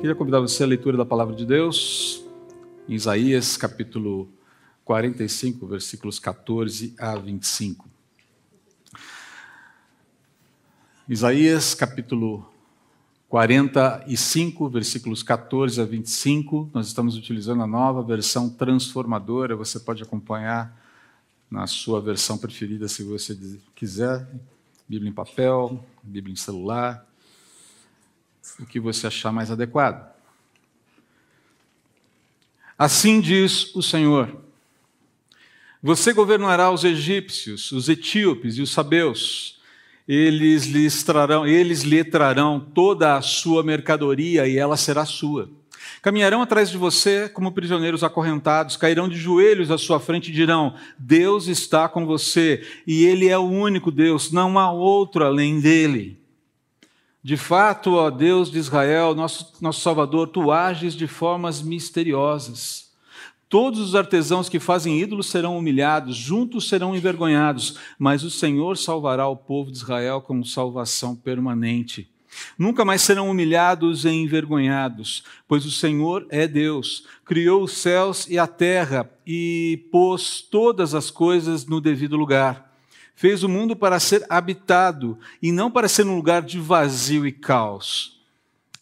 Queria convidar você à leitura da palavra de Deus, em Isaías capítulo 45, versículos 14 a 25. Isaías capítulo 45, versículos 14 a 25. Nós estamos utilizando a nova versão transformadora. Você pode acompanhar na sua versão preferida, se você quiser. Bíblia em papel, Bíblia em celular, o que você achar mais adequado. Assim diz o Senhor: Você governará os egípcios, os etíopes e os sabeus. Eles lhes trarão, eles lhe trarão toda a sua mercadoria e ela será sua. Caminharão atrás de você como prisioneiros acorrentados, cairão de joelhos à sua frente e dirão: Deus está com você e Ele é o único Deus, não há outro além dele. De fato, ó Deus de Israel, nosso, nosso Salvador, tu ages de formas misteriosas. Todos os artesãos que fazem ídolos serão humilhados, juntos serão envergonhados, mas o Senhor salvará o povo de Israel com salvação permanente. Nunca mais serão humilhados e envergonhados, pois o Senhor é Deus, criou os céus e a terra e pôs todas as coisas no devido lugar fez o mundo para ser habitado e não para ser um lugar de vazio e caos.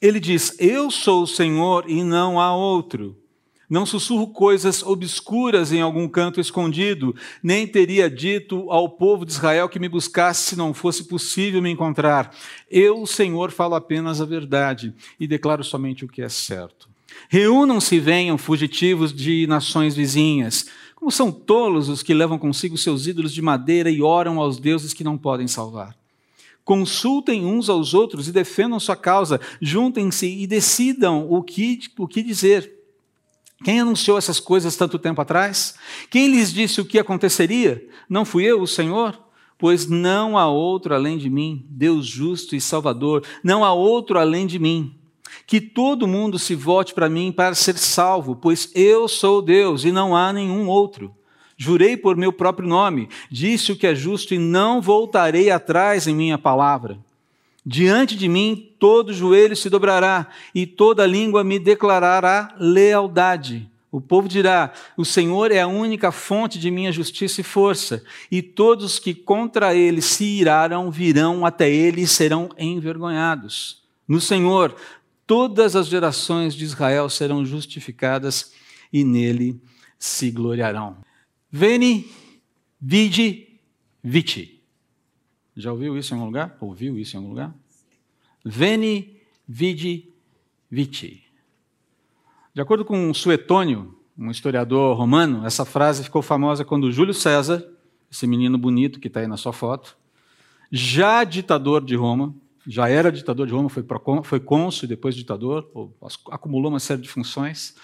Ele diz: Eu sou o Senhor e não há outro. Não sussurro coisas obscuras em algum canto escondido, nem teria dito ao povo de Israel que me buscasse se não fosse possível me encontrar. Eu, Senhor, falo apenas a verdade e declaro somente o que é certo. Reúnam-se e venham, fugitivos de nações vizinhas. Como são tolos os que levam consigo seus ídolos de madeira e oram aos deuses que não podem salvar. Consultem uns aos outros e defendam sua causa, juntem-se e decidam o que, o que dizer. Quem anunciou essas coisas tanto tempo atrás? Quem lhes disse o que aconteceria? Não fui eu, o Senhor? Pois não há outro além de mim, Deus justo e Salvador, não há outro além de mim. Que todo mundo se volte para mim para ser salvo, pois eu sou Deus e não há nenhum outro. Jurei por meu próprio nome, disse o que é justo e não voltarei atrás em minha palavra. Diante de mim todo joelho se dobrará e toda língua me declarará lealdade. O povo dirá: O Senhor é a única fonte de minha justiça e força, e todos que contra ele se iraram virão até ele e serão envergonhados. No Senhor todas as gerações de Israel serão justificadas e nele se gloriarão. Veni, vidi, viti. Já ouviu isso em algum lugar? Ouviu isso em algum lugar? Veni, vidi, viti. De acordo com Suetônio, um historiador romano, essa frase ficou famosa quando Júlio César, esse menino bonito que está aí na sua foto, já ditador de Roma, já era ditador de Roma, foi, foi cônsul depois ditador, acumulou uma série de funções.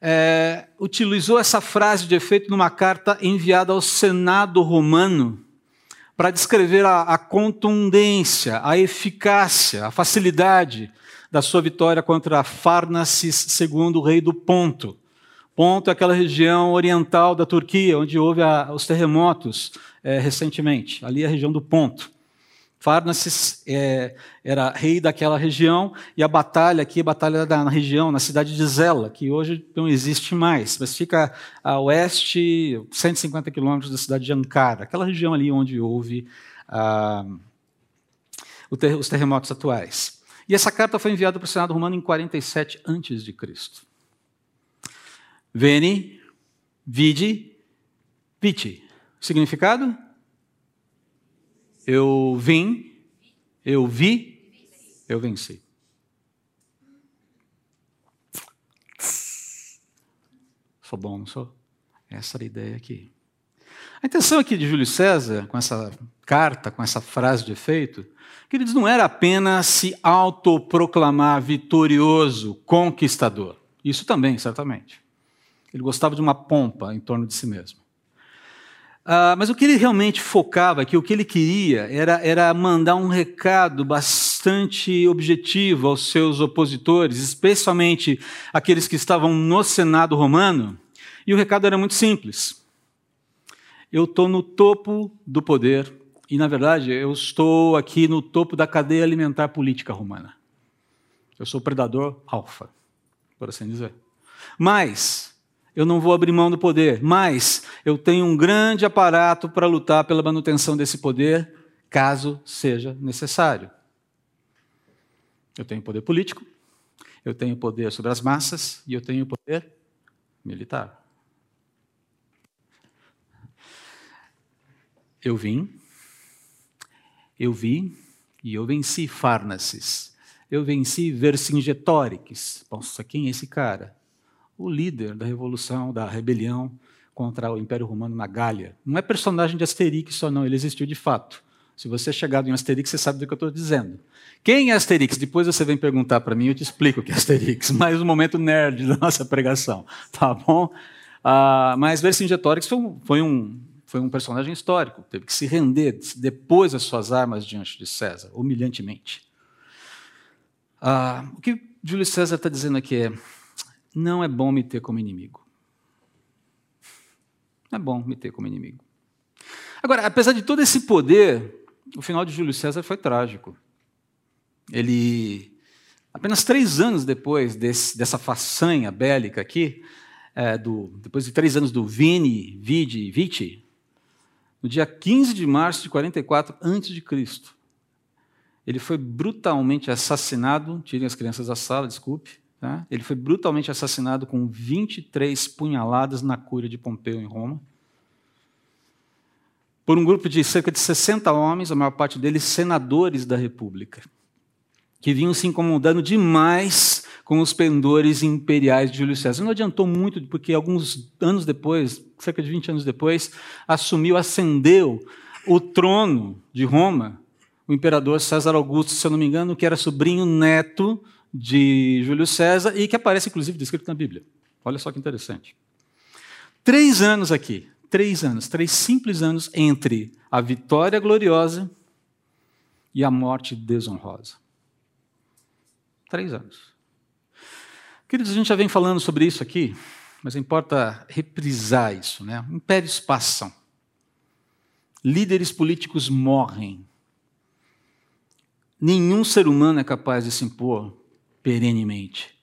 É, utilizou essa frase de efeito numa carta enviada ao Senado romano para descrever a, a contundência, a eficácia, a facilidade da sua vitória contra Farnaces II, rei do Ponto. Ponto é aquela região oriental da Turquia, onde houve a, os terremotos é, recentemente. Ali é a região do Ponto. Farnaces é, era rei daquela região, e a batalha aqui, a batalha da, na região, na cidade de Zela, que hoje não existe mais, mas fica a oeste, 150 quilômetros da cidade de Ankara, aquela região ali onde houve ah, ter, os terremotos atuais. E essa carta foi enviada para o Senado Romano em 47 a.C. Veni, vidi, viti. Significado? Eu vim, eu vi, eu venci. Sou bom, não sou? Essa era a ideia aqui. A intenção aqui de Júlio César, com essa carta, com essa frase de efeito, queridos, não era apenas se autoproclamar vitorioso, conquistador. Isso também, certamente. Ele gostava de uma pompa em torno de si mesmo. Uh, mas o que ele realmente focava aqui, o que ele queria, era, era mandar um recado bastante objetivo aos seus opositores, especialmente aqueles que estavam no Senado romano. E o recado era muito simples. Eu estou no topo do poder, e na verdade eu estou aqui no topo da cadeia alimentar política romana. Eu sou o predador alfa, por assim dizer. Mas eu não vou abrir mão do poder, mas eu tenho um grande aparato para lutar pela manutenção desse poder, caso seja necessário. Eu tenho poder político, eu tenho poder sobre as massas e eu tenho poder militar. Eu vim, eu vi e eu venci Farnaces. Eu venci Vercingetorix. Nossa, quem é esse cara? O líder da revolução, da rebelião contra o Império Romano na Gália. Não é personagem de Asterix só, não, ele existiu de fato. Se você chegado em Asterix, você sabe do que eu estou dizendo. Quem é Asterix? Depois você vem perguntar para mim, eu te explico o que é Asterix. Mais um momento nerd da nossa pregação, tá bom? Ah, mas Vercingetorix foi um, foi, um, foi um personagem histórico, teve que se render, depois as suas armas diante de César, humilhantemente. Ah, o que Júlio César está dizendo aqui é: não é bom me ter como inimigo. Não é bom me ter como inimigo. Agora, apesar de todo esse poder, o final de Júlio César foi trágico. Ele, apenas três anos depois desse, dessa façanha bélica aqui, é, do, depois de três anos do Vini, Vidi, Viti, no dia 15 de março de 44 a.C., ele foi brutalmente assassinado, tirem as crianças da sala, desculpe, tá? ele foi brutalmente assassinado com 23 punhaladas na cúria de Pompeu, em Roma, por um grupo de cerca de 60 homens, a maior parte deles senadores da República que vinham se incomodando demais com os pendores imperiais de Júlio César. Não adiantou muito, porque alguns anos depois, cerca de 20 anos depois, assumiu, ascendeu o trono de Roma o imperador César Augusto, se eu não me engano, que era sobrinho neto de Júlio César e que aparece inclusive descrito na Bíblia. Olha só que interessante. Três anos aqui, três anos, três simples anos entre a vitória gloriosa e a morte desonrosa. Três anos. Queridos, a gente já vem falando sobre isso aqui, mas importa reprisar isso. Né? Impérios passam. Líderes políticos morrem. Nenhum ser humano é capaz de se impor perenemente.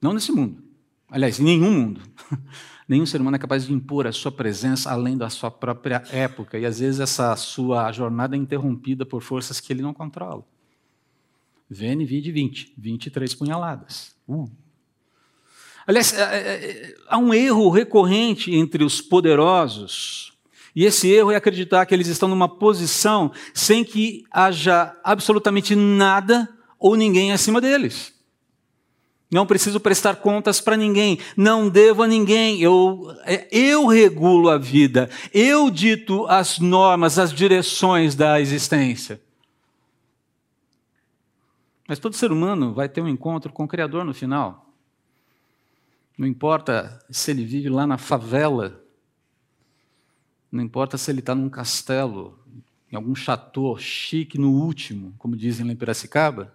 Não nesse mundo. Aliás, em nenhum mundo. Nenhum ser humano é capaz de impor a sua presença além da sua própria época. E às vezes essa sua jornada é interrompida por forças que ele não controla. VNV de 20, 23 punhaladas. Uh. Aliás, é, é, é, há um erro recorrente entre os poderosos, e esse erro é acreditar que eles estão numa posição sem que haja absolutamente nada ou ninguém acima deles. Não preciso prestar contas para ninguém, não devo a ninguém, eu, eu regulo a vida, eu dito as normas, as direções da existência. Mas todo ser humano vai ter um encontro com o Criador no final. Não importa se ele vive lá na favela, não importa se ele está num castelo, em algum chateau chique no último, como dizem lá em Piracicaba,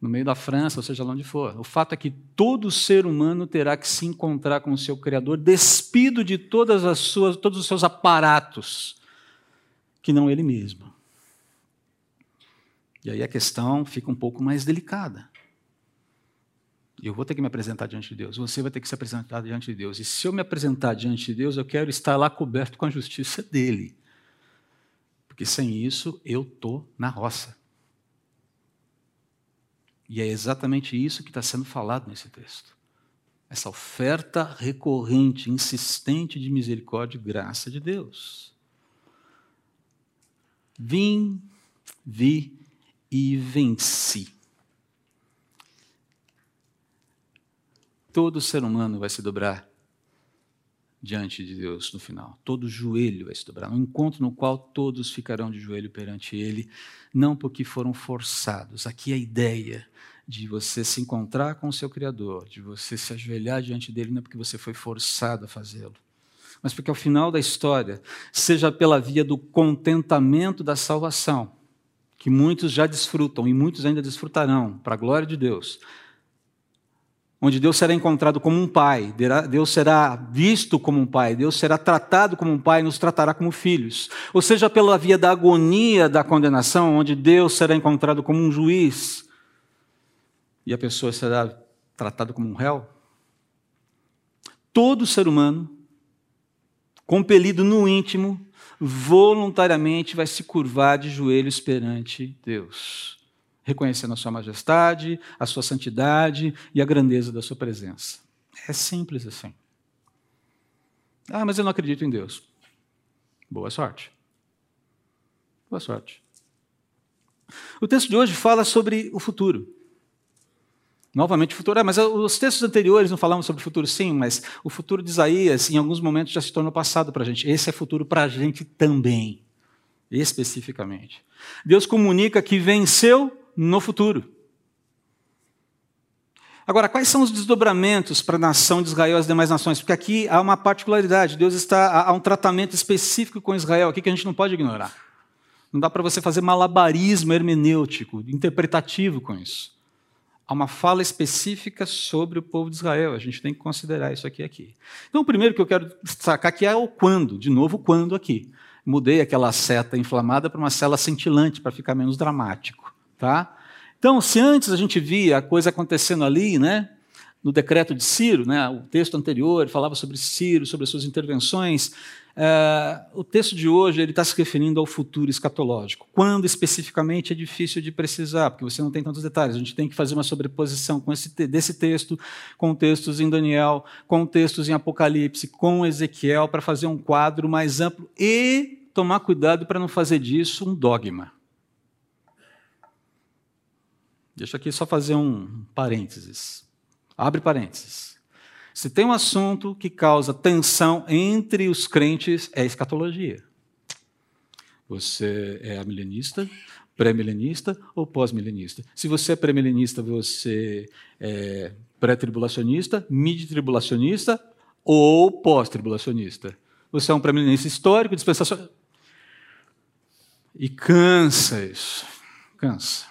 no meio da França, ou seja lá onde for. O fato é que todo ser humano terá que se encontrar com o seu Criador, despido de todas as suas, todos os seus aparatos, que não ele mesmo. E aí a questão fica um pouco mais delicada. Eu vou ter que me apresentar diante de Deus, você vai ter que se apresentar diante de Deus. E se eu me apresentar diante de Deus, eu quero estar lá coberto com a justiça dele. Porque sem isso eu estou na roça. E é exatamente isso que está sendo falado nesse texto. Essa oferta recorrente, insistente de misericórdia e graça de Deus. Vim, vi e venci. Todo ser humano vai se dobrar diante de Deus no final. Todo joelho vai se dobrar. Um encontro no qual todos ficarão de joelho perante Ele, não porque foram forçados. Aqui é a ideia de você se encontrar com o seu Criador, de você se ajoelhar diante dele, não é porque você foi forçado a fazê-lo, mas porque ao final da história, seja pela via do contentamento da salvação, que muitos já desfrutam e muitos ainda desfrutarão, para a glória de Deus. Onde Deus será encontrado como um pai, Deus será visto como um pai, Deus será tratado como um pai e nos tratará como filhos. Ou seja, pela via da agonia da condenação, onde Deus será encontrado como um juiz e a pessoa será tratada como um réu? Todo ser humano, compelido no íntimo, voluntariamente vai se curvar de joelhos perante Deus, reconhecendo a sua majestade, a sua santidade e a grandeza da sua presença. É simples assim. Ah, mas eu não acredito em Deus. Boa sorte. Boa sorte. O texto de hoje fala sobre o futuro. Novamente o futuro. Ah, mas os textos anteriores não falavam sobre o futuro, sim, mas o futuro de Isaías, em alguns momentos, já se tornou passado para a gente. Esse é futuro para a gente também, especificamente. Deus comunica que venceu no futuro. Agora, quais são os desdobramentos para a nação de Israel e as demais nações? Porque aqui há uma particularidade. Deus está há um tratamento específico com Israel aqui que a gente não pode ignorar. Não dá para você fazer malabarismo hermenêutico, interpretativo com isso. Há uma fala específica sobre o povo de Israel. A gente tem que considerar isso aqui aqui. Então, o primeiro que eu quero destacar aqui é o quando. De novo, o quando aqui. Mudei aquela seta inflamada para uma cela cintilante para ficar menos dramático, tá? Então, se antes a gente via a coisa acontecendo ali, né, no decreto de Ciro, né, o texto anterior falava sobre Ciro, sobre as suas intervenções, é, o texto de hoje ele está se referindo ao futuro escatológico. Quando especificamente é difícil de precisar, porque você não tem tantos detalhes. A gente tem que fazer uma sobreposição com esse, desse texto com textos em Daniel, com textos em Apocalipse, com Ezequiel, para fazer um quadro mais amplo e tomar cuidado para não fazer disso um dogma. Deixa aqui só fazer um parênteses. Abre parênteses. Se tem um assunto que causa tensão entre os crentes, é escatologia. Você é milenista, pré-milenista ou pós-milenista? Se você é pré-milenista, você é pré-tribulacionista, mid-tribulacionista ou pós-tribulacionista? Você é um pré-milenista histórico, dispensacional. E cansa isso. Cansa.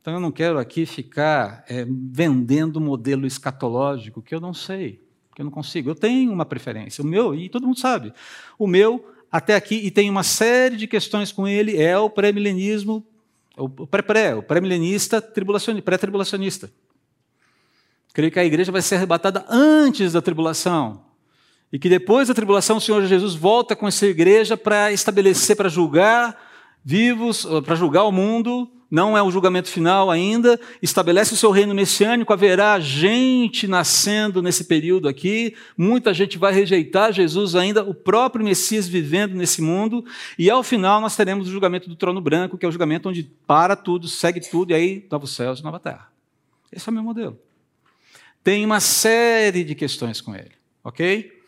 Então eu não quero aqui ficar é, vendendo modelo escatológico que eu não sei, que eu não consigo. Eu tenho uma preferência, o meu, e todo mundo sabe, o meu até aqui, e tem uma série de questões com ele, é o pré-milenismo, o pré-pré, o pré-milenista pré-tribulacionista. Creio que a igreja vai ser arrebatada antes da tribulação. E que depois da tribulação o Senhor Jesus volta com essa igreja para estabelecer, para julgar vivos, para julgar o mundo não é o julgamento final ainda, estabelece o seu reino messiânico, haverá gente nascendo nesse período aqui, muita gente vai rejeitar Jesus ainda, o próprio Messias vivendo nesse mundo, e ao final nós teremos o julgamento do trono branco, que é o julgamento onde para tudo, segue tudo, e aí novos céus e nova terra. Esse é o meu modelo. Tem uma série de questões com ele, ok?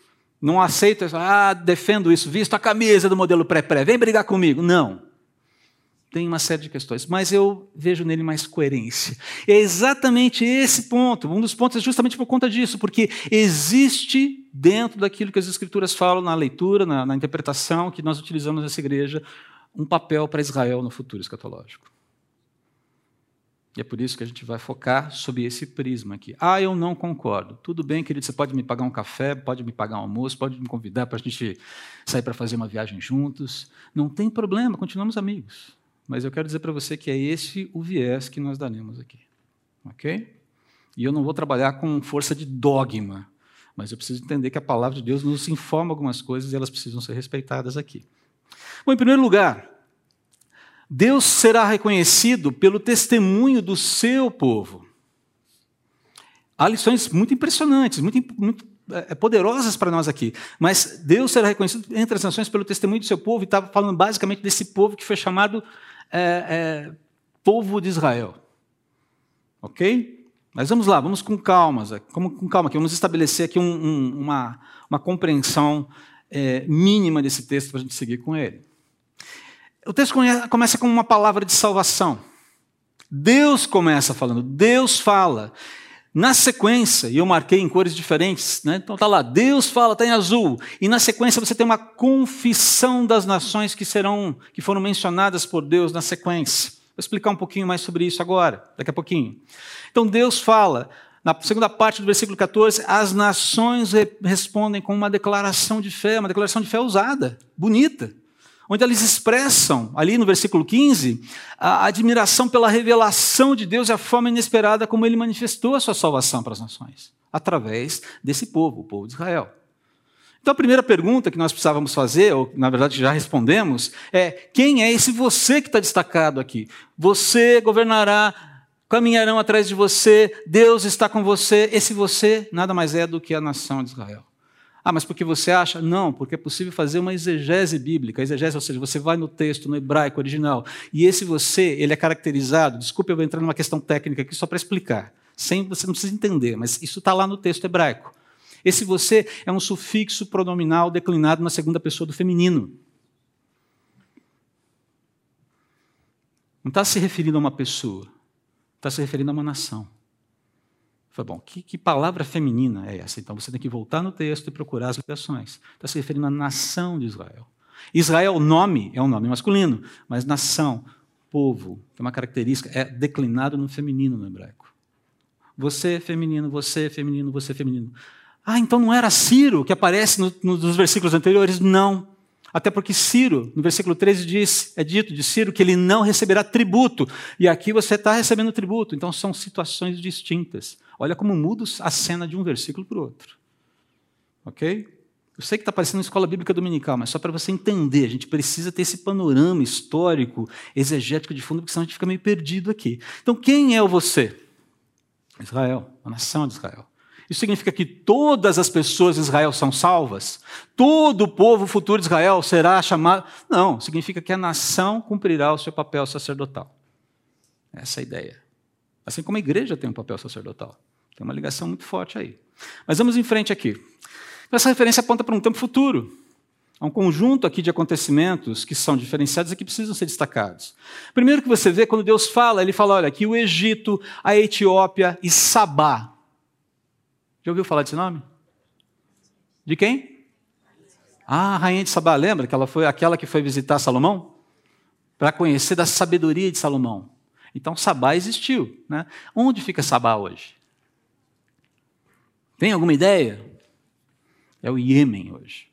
Não aceito, ah, defendo isso, visto a camisa do modelo pré-pré, vem brigar comigo. Não tem uma série de questões, mas eu vejo nele mais coerência. É exatamente esse ponto. Um dos pontos é justamente por conta disso, porque existe dentro daquilo que as Escrituras falam na leitura, na, na interpretação que nós utilizamos nessa igreja, um papel para Israel no futuro escatológico. E é por isso que a gente vai focar sobre esse prisma aqui. Ah, eu não concordo. Tudo bem, querido, você pode me pagar um café, pode me pagar um almoço, pode me convidar para a gente sair para fazer uma viagem juntos. Não tem problema, continuamos amigos. Mas eu quero dizer para você que é esse o viés que nós daremos aqui. Ok? E eu não vou trabalhar com força de dogma, mas eu preciso entender que a palavra de Deus nos informa algumas coisas e elas precisam ser respeitadas aqui. Bom, em primeiro lugar, Deus será reconhecido pelo testemunho do seu povo. Há lições muito impressionantes, muito, muito é, poderosas para nós aqui. Mas Deus será reconhecido entre as nações pelo testemunho do seu povo, e estava falando basicamente desse povo que foi chamado é, é, povo de Israel. Ok? Mas vamos lá, vamos com calma, com calma aqui, vamos estabelecer aqui um, um, uma, uma compreensão é, mínima desse texto para a gente seguir com ele. O texto começa com uma palavra de salvação. Deus começa falando, Deus fala. Na sequência, e eu marquei em cores diferentes, né? então está lá, Deus fala, está em azul, e na sequência você tem uma confissão das nações que serão, que foram mencionadas por Deus na sequência. Vou explicar um pouquinho mais sobre isso agora, daqui a pouquinho. Então Deus fala, na segunda parte do versículo 14, as nações respondem com uma declaração de fé, uma declaração de fé usada, bonita. Onde eles expressam, ali no versículo 15, a admiração pela revelação de Deus e a forma inesperada como ele manifestou a sua salvação para as nações, através desse povo, o povo de Israel. Então a primeira pergunta que nós precisávamos fazer, ou na verdade já respondemos, é: quem é esse você que está destacado aqui? Você governará, caminharão atrás de você, Deus está com você. Esse você nada mais é do que a nação de Israel. Ah, mas porque você acha? Não, porque é possível fazer uma exegese bíblica. exegese, ou seja, você vai no texto, no hebraico original, e esse você, ele é caracterizado. Desculpe, eu vou entrar numa questão técnica aqui só para explicar. Sem, você não precisa entender, mas isso está lá no texto hebraico. Esse você é um sufixo pronominal declinado na segunda pessoa do feminino. Não está se referindo a uma pessoa, está se referindo a uma nação. Foi bom, que, que, palavra feminina é essa? Então você tem que voltar no texto e procurar as ligações. Está se referindo à nação de Israel. Israel, nome, é um nome masculino, mas nação, povo, é uma característica, é declinado no feminino no hebraico. Você é feminino, você é feminino, você é feminino. Ah, então não era Ciro que aparece no, no, nos versículos anteriores? Não. Até porque Ciro, no versículo 13, diz, é dito de Ciro que ele não receberá tributo. E aqui você está recebendo tributo. Então são situações distintas. Olha como muda a cena de um versículo para o outro. Ok? Eu sei que está parecendo uma escola bíblica dominical, mas só para você entender, a gente precisa ter esse panorama histórico, exegético de fundo, porque senão a gente fica meio perdido aqui. Então, quem é o você? Israel, a nação de Israel. Isso significa que todas as pessoas de Israel são salvas? Todo o povo futuro de Israel será chamado? Não, significa que a nação cumprirá o seu papel sacerdotal. Essa é a ideia. Assim como a igreja tem um papel sacerdotal. Tem uma ligação muito forte aí. Mas vamos em frente aqui. Essa referência aponta para um tempo futuro. Há um conjunto aqui de acontecimentos que são diferenciados e que precisam ser destacados. Primeiro que você vê, quando Deus fala, ele fala, olha, que o Egito, a Etiópia e Sabá já ouviu falar desse nome? De quem? Ah, a rainha de Sabá, lembra que ela foi aquela que foi visitar Salomão? Para conhecer da sabedoria de Salomão. Então Sabá existiu. Né? Onde fica Sabá hoje? Tem alguma ideia? É o Iêmen hoje.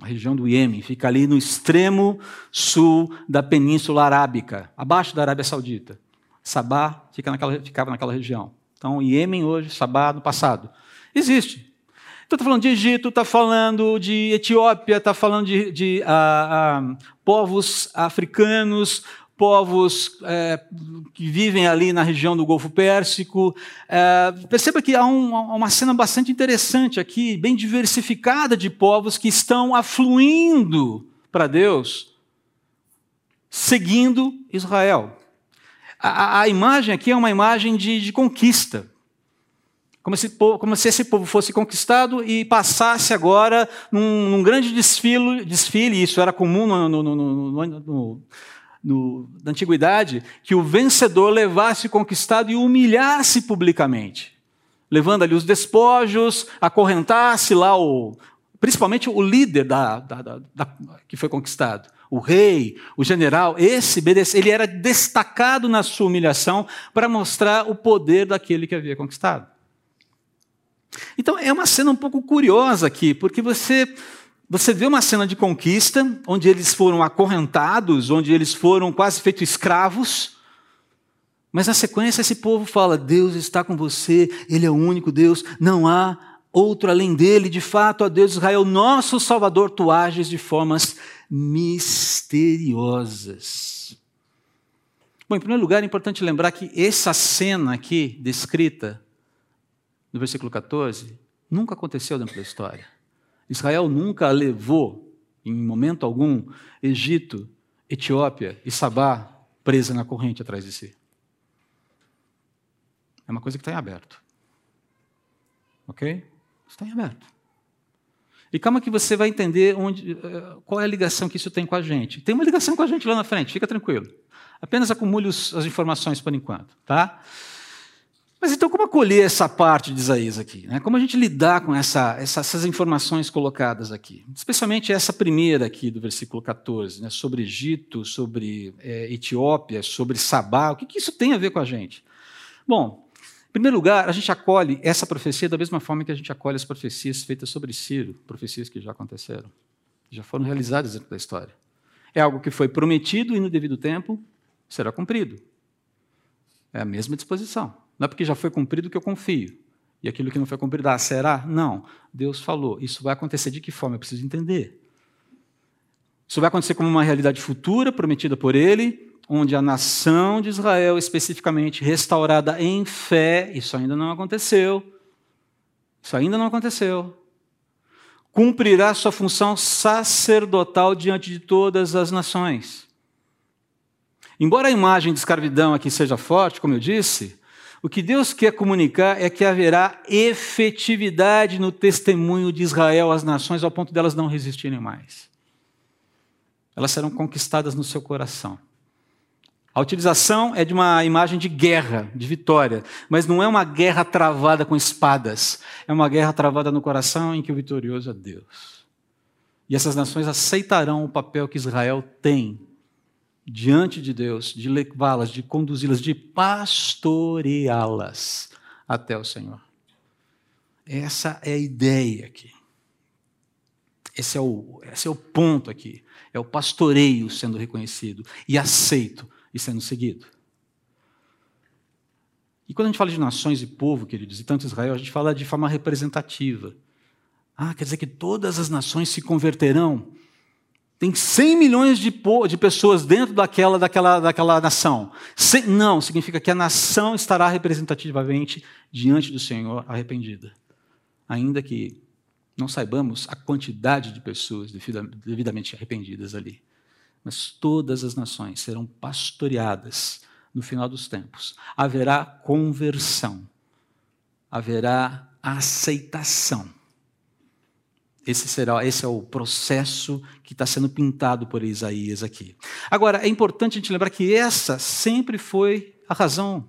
A região do Iêmen fica ali no extremo sul da Península Arábica, abaixo da Arábia Saudita. Sabá fica naquela, ficava naquela região. Então, Iêmen hoje, Sabá no passado. Existe. Então está falando de Egito, está falando de Etiópia, está falando de, de ah, ah, povos africanos, povos é, que vivem ali na região do Golfo Pérsico. É, perceba que há um, uma cena bastante interessante aqui, bem diversificada de povos que estão afluindo para Deus, seguindo Israel. A, a, imagem aqui é uma imagem de, de conquista. Como se, como se, esse povo fosse conquistado e passasse agora num, num grande desfile, desfile, isso era comum no, no, no, no, na antiguidade, que o vencedor levasse o conquistado e humilhasse publicamente, levando ali os despojos, acorrentasse lá o, principalmente o líder da, da, da, da, que foi conquistado, o rei, o general, esse ele era destacado na sua humilhação para mostrar o poder daquele que havia conquistado. Então é uma cena um pouco curiosa aqui, porque você você vê uma cena de conquista, onde eles foram acorrentados, onde eles foram quase feitos escravos. Mas na sequência esse povo fala: Deus está com você, Ele é o único Deus, não há outro além dele. De fato, ó Deus de Israel, nosso Salvador, tu ages de formas misteriosas. Bom, em primeiro lugar, é importante lembrar que essa cena aqui descrita no versículo 14, nunca aconteceu dentro da história. Israel nunca levou, em momento algum, Egito, Etiópia e Sabá presa na corrente atrás de si. É uma coisa que está em aberto. Ok? Está em aberto. E calma que você vai entender onde, eh, qual é a ligação que isso tem com a gente. Tem uma ligação com a gente lá na frente, fica tranquilo. Apenas acumule as informações por enquanto, tá? Mas então, como acolher essa parte de Isaías aqui? Né? Como a gente lidar com essa, essa, essas informações colocadas aqui? Especialmente essa primeira aqui do versículo 14, né? sobre Egito, sobre é, Etiópia, sobre Sabá. O que, que isso tem a ver com a gente? Bom, em primeiro lugar, a gente acolhe essa profecia da mesma forma que a gente acolhe as profecias feitas sobre Ciro, profecias que já aconteceram, já foram realizadas dentro da história. É algo que foi prometido e no devido tempo será cumprido. É a mesma disposição. Não é porque já foi cumprido que eu confio. E aquilo que não foi cumprido, ah, será? Não. Deus falou. Isso vai acontecer de que forma? Eu preciso entender. Isso vai acontecer como uma realidade futura prometida por Ele, onde a nação de Israel, especificamente restaurada em fé, isso ainda não aconteceu. Isso ainda não aconteceu. Cumprirá sua função sacerdotal diante de todas as nações. Embora a imagem de escravidão aqui seja forte, como eu disse, o que Deus quer comunicar é que haverá efetividade no testemunho de Israel às nações, ao ponto delas não resistirem mais. Elas serão conquistadas no seu coração. A utilização é de uma imagem de guerra, de vitória, mas não é uma guerra travada com espadas. É uma guerra travada no coração em que o vitorioso é Deus. E essas nações aceitarão o papel que Israel tem diante de Deus, de levá-las, de conduzi-las, de pastoreá-las até o Senhor. Essa é a ideia aqui. Esse é o, esse é o ponto aqui. É o pastoreio sendo reconhecido e aceito e sendo seguido. E quando a gente fala de nações e povo, queridos, e tanto Israel, a gente fala de forma representativa. Ah, quer dizer que todas as nações se converterão tem 100 milhões de, de pessoas dentro daquela, daquela, daquela nação. não, significa que a nação estará representativamente diante do Senhor arrependida. Ainda que não saibamos a quantidade de pessoas devidamente arrependidas ali. Mas todas as nações serão pastoreadas no final dos tempos. Haverá conversão, haverá aceitação esse, será, esse é o processo que está sendo pintado por Isaías aqui. Agora, é importante a gente lembrar que essa sempre foi a razão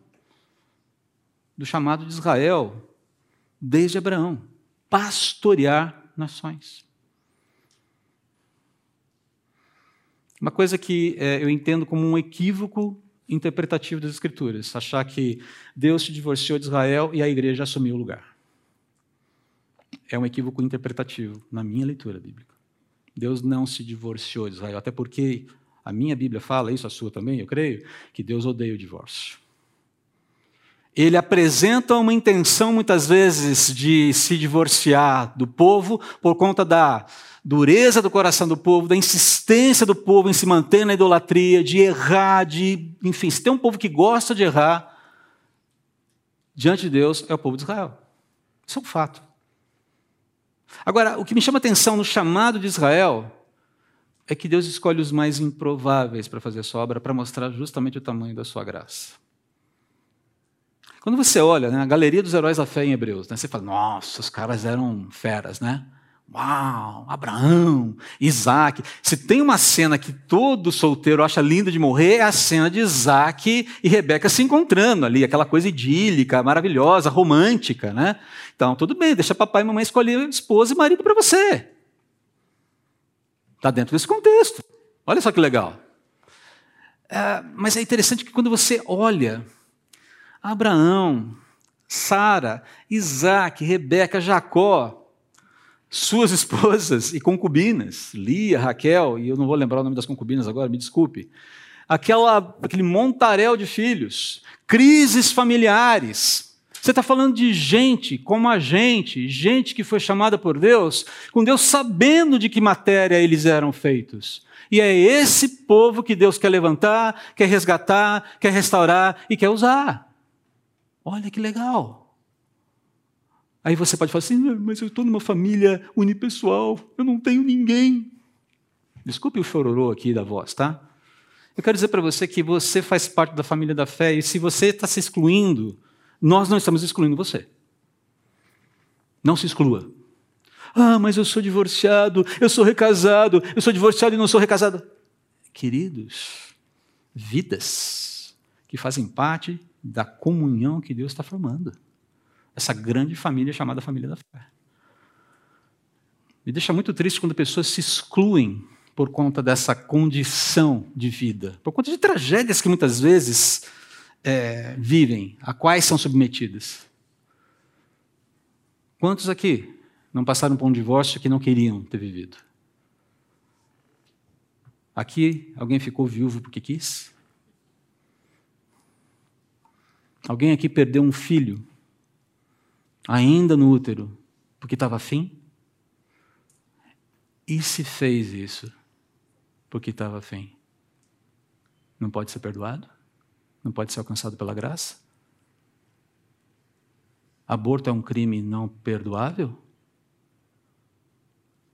do chamado de Israel, desde Abraão pastorear nações. Uma coisa que é, eu entendo como um equívoco interpretativo das Escrituras, achar que Deus se divorciou de Israel e a igreja assumiu o lugar é um equívoco interpretativo na minha leitura bíblica. Deus não se divorciou de Israel, até porque a minha Bíblia fala, isso a sua também, eu creio, que Deus odeia o divórcio. Ele apresenta uma intenção, muitas vezes, de se divorciar do povo por conta da dureza do coração do povo, da insistência do povo em se manter na idolatria, de errar, de. Enfim, se tem um povo que gosta de errar, diante de Deus, é o povo de Israel. Isso é um fato. Agora, o que me chama atenção no chamado de Israel é que Deus escolhe os mais improváveis para fazer a sua obra, para mostrar justamente o tamanho da sua graça. Quando você olha né, a galeria dos heróis da fé em Hebreus, né, você fala, nossa, os caras eram feras, né? Uau, Abraão, Isaac. Se tem uma cena que todo solteiro acha linda de morrer, é a cena de Isaac e Rebeca se encontrando ali, aquela coisa idílica, maravilhosa, romântica, né? Então, tudo bem, deixa papai e mamãe escolher esposa e marido para você. Está dentro desse contexto. Olha só que legal. É, mas é interessante que quando você olha Abraão, Sara, Isaac, Rebeca, Jacó, suas esposas e concubinas, Lia, Raquel, e eu não vou lembrar o nome das concubinas agora, me desculpe. Aquela, aquele montaréu de filhos, crises familiares. Você está falando de gente como a gente, gente que foi chamada por Deus, com Deus sabendo de que matéria eles eram feitos. E é esse povo que Deus quer levantar, quer resgatar, quer restaurar e quer usar. Olha que legal. Aí você pode falar assim, mas eu estou numa família unipessoal, eu não tenho ninguém. Desculpe o chororô aqui da voz, tá? Eu quero dizer para você que você faz parte da família da fé e se você está se excluindo, nós não estamos excluindo você. Não se exclua. Ah, mas eu sou divorciado, eu sou recasado, eu sou divorciado e não sou recasado. Queridos, vidas que fazem parte da comunhão que Deus está formando essa grande família chamada família da fé. Me deixa muito triste quando pessoas se excluem por conta dessa condição de vida, por conta de tragédias que muitas vezes é, vivem, a quais são submetidas. Quantos aqui não passaram por um divórcio que não queriam ter vivido? Aqui, alguém ficou viúvo porque quis? Alguém aqui perdeu um filho, ainda no útero, porque estava afim? E se fez isso porque estava afim? Não pode ser perdoado? Não pode ser alcançado pela graça? Aborto é um crime não perdoável?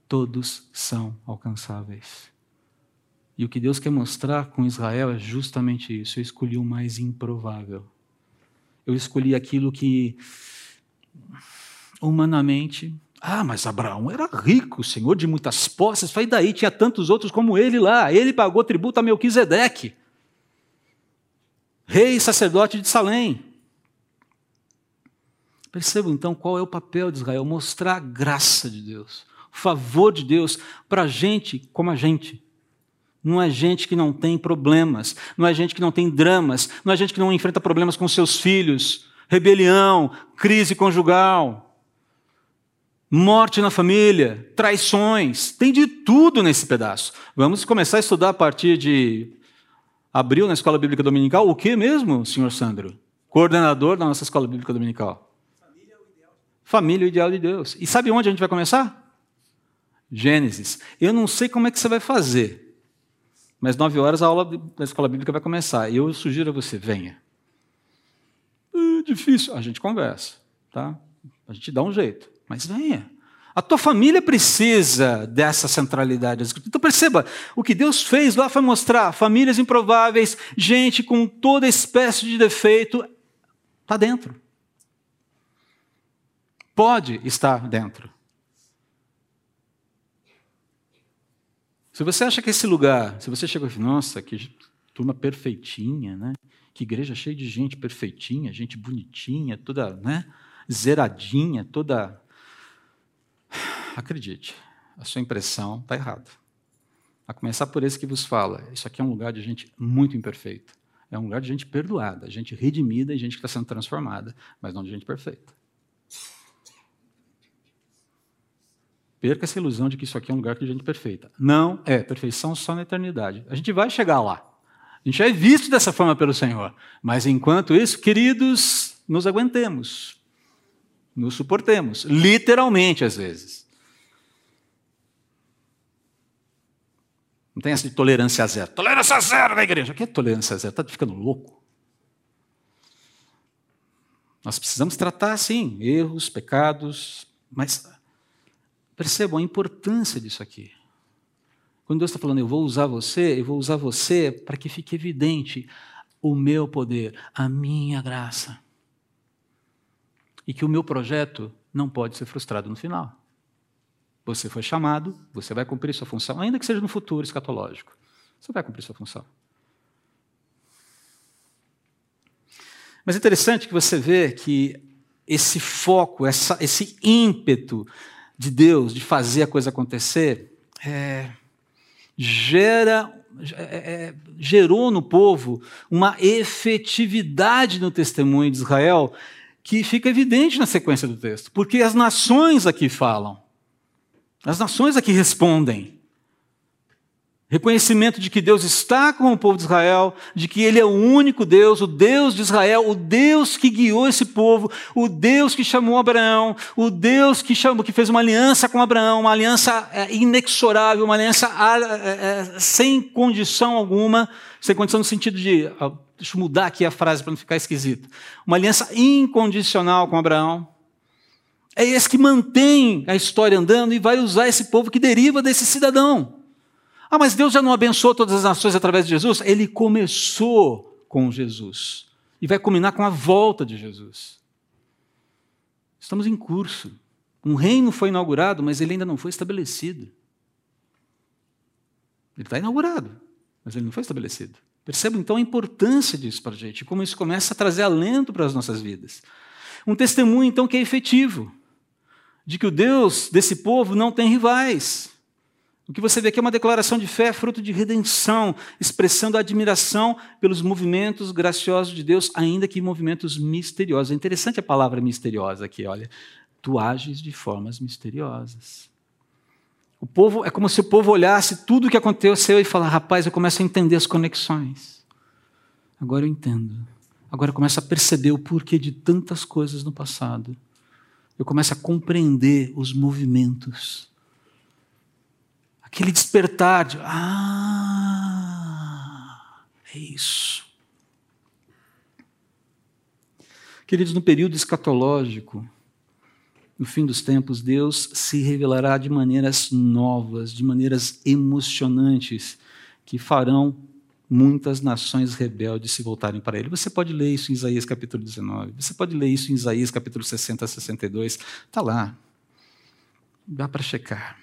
Todos são alcançáveis. E o que Deus quer mostrar com Israel é justamente isso. Eu escolhi o mais improvável. Eu escolhi aquilo que, humanamente, ah, mas Abraão era rico, senhor de muitas posses, foi daí, tinha tantos outros como ele lá. Ele pagou tributo a Melquisedeque, rei e sacerdote de Salém. Percebam então qual é o papel de Israel: mostrar a graça de Deus, o favor de Deus para gente como a gente. Não é gente que não tem problemas, não é gente que não tem dramas, não é gente que não enfrenta problemas com seus filhos, rebelião, crise conjugal, morte na família, traições, tem de tudo nesse pedaço. Vamos começar a estudar a partir de abril na Escola Bíblica Dominical, o que mesmo, senhor Sandro? Coordenador da nossa Escola Bíblica Dominical. Família é o ideal. Família é ideal de Deus. E sabe onde a gente vai começar? Gênesis. Eu não sei como é que você vai fazer, mas nove horas a aula da escola bíblica vai começar. E eu sugiro a você, venha. É difícil. A gente conversa, tá? A gente dá um jeito, mas venha. A tua família precisa dessa centralidade. Então perceba, o que Deus fez lá foi mostrar famílias improváveis, gente com toda espécie de defeito, está dentro. Pode estar dentro. Se você acha que esse lugar, se você chegou e nossa, que turma perfeitinha, né? Que igreja cheia de gente perfeitinha, gente bonitinha, toda, né? Zeradinha, toda. Acredite, a sua impressão está errada. A começar por esse que vos fala. Isso aqui é um lugar de gente muito imperfeita. É um lugar de gente perdoada, gente redimida e gente que está sendo transformada, mas não de gente perfeita. Perca essa ilusão de que isso aqui é um lugar de gente perfeita. Não é. Perfeição só na eternidade. A gente vai chegar lá. A gente é visto dessa forma pelo Senhor. Mas enquanto isso, queridos, nos aguentemos. Nos suportemos. Literalmente, às vezes. Não tem essa de tolerância zero. Tolerância zero na igreja. O que é tolerância zero? Está ficando louco? Nós precisamos tratar, sim, erros, pecados, mas Percebam a importância disso aqui. Quando Deus está falando, eu vou usar você, eu vou usar você para que fique evidente o meu poder, a minha graça. E que o meu projeto não pode ser frustrado no final. Você foi chamado, você vai cumprir sua função, ainda que seja no futuro escatológico. Você vai cumprir sua função. Mas é interessante que você vê que esse foco, essa, esse ímpeto de Deus, de fazer a coisa acontecer, é, gera, é, é, gerou no povo uma efetividade no testemunho de Israel que fica evidente na sequência do texto, porque as nações aqui falam, as nações aqui respondem. Reconhecimento de que Deus está com o povo de Israel, de que Ele é o único Deus, o Deus de Israel, o Deus que guiou esse povo, o Deus que chamou Abraão, o Deus que chamou, que fez uma aliança com Abraão, uma aliança é, inexorável, uma aliança é, é, sem condição alguma, sem condição no sentido de, deixa eu mudar aqui a frase para não ficar esquisito, uma aliança incondicional com Abraão. É esse que mantém a história andando e vai usar esse povo que deriva desse cidadão. Ah, mas Deus já não abençoou todas as nações através de Jesus? Ele começou com Jesus e vai culminar com a volta de Jesus. Estamos em curso. Um reino foi inaugurado, mas ele ainda não foi estabelecido. Ele está inaugurado, mas ele não foi estabelecido. Perceba então a importância disso para a gente, como isso começa a trazer alento para as nossas vidas. Um testemunho, então, que é efetivo, de que o Deus desse povo não tem rivais. O que você vê aqui é uma declaração de fé, fruto de redenção, expressando admiração pelos movimentos graciosos de Deus, ainda que movimentos misteriosos. É interessante a palavra misteriosa aqui, olha. Tu ages de formas misteriosas. O povo é como se o povo olhasse tudo o que aconteceu e falasse: rapaz, eu começo a entender as conexões. Agora eu entendo. Agora eu começo a perceber o porquê de tantas coisas no passado. Eu começo a compreender os movimentos. Aquele despertar de, ah, é isso. Queridos, no período escatológico, no fim dos tempos, Deus se revelará de maneiras novas, de maneiras emocionantes, que farão muitas nações rebeldes se voltarem para ele. Você pode ler isso em Isaías capítulo 19, você pode ler isso em Isaías capítulo 60 a 62, está lá. Dá para checar.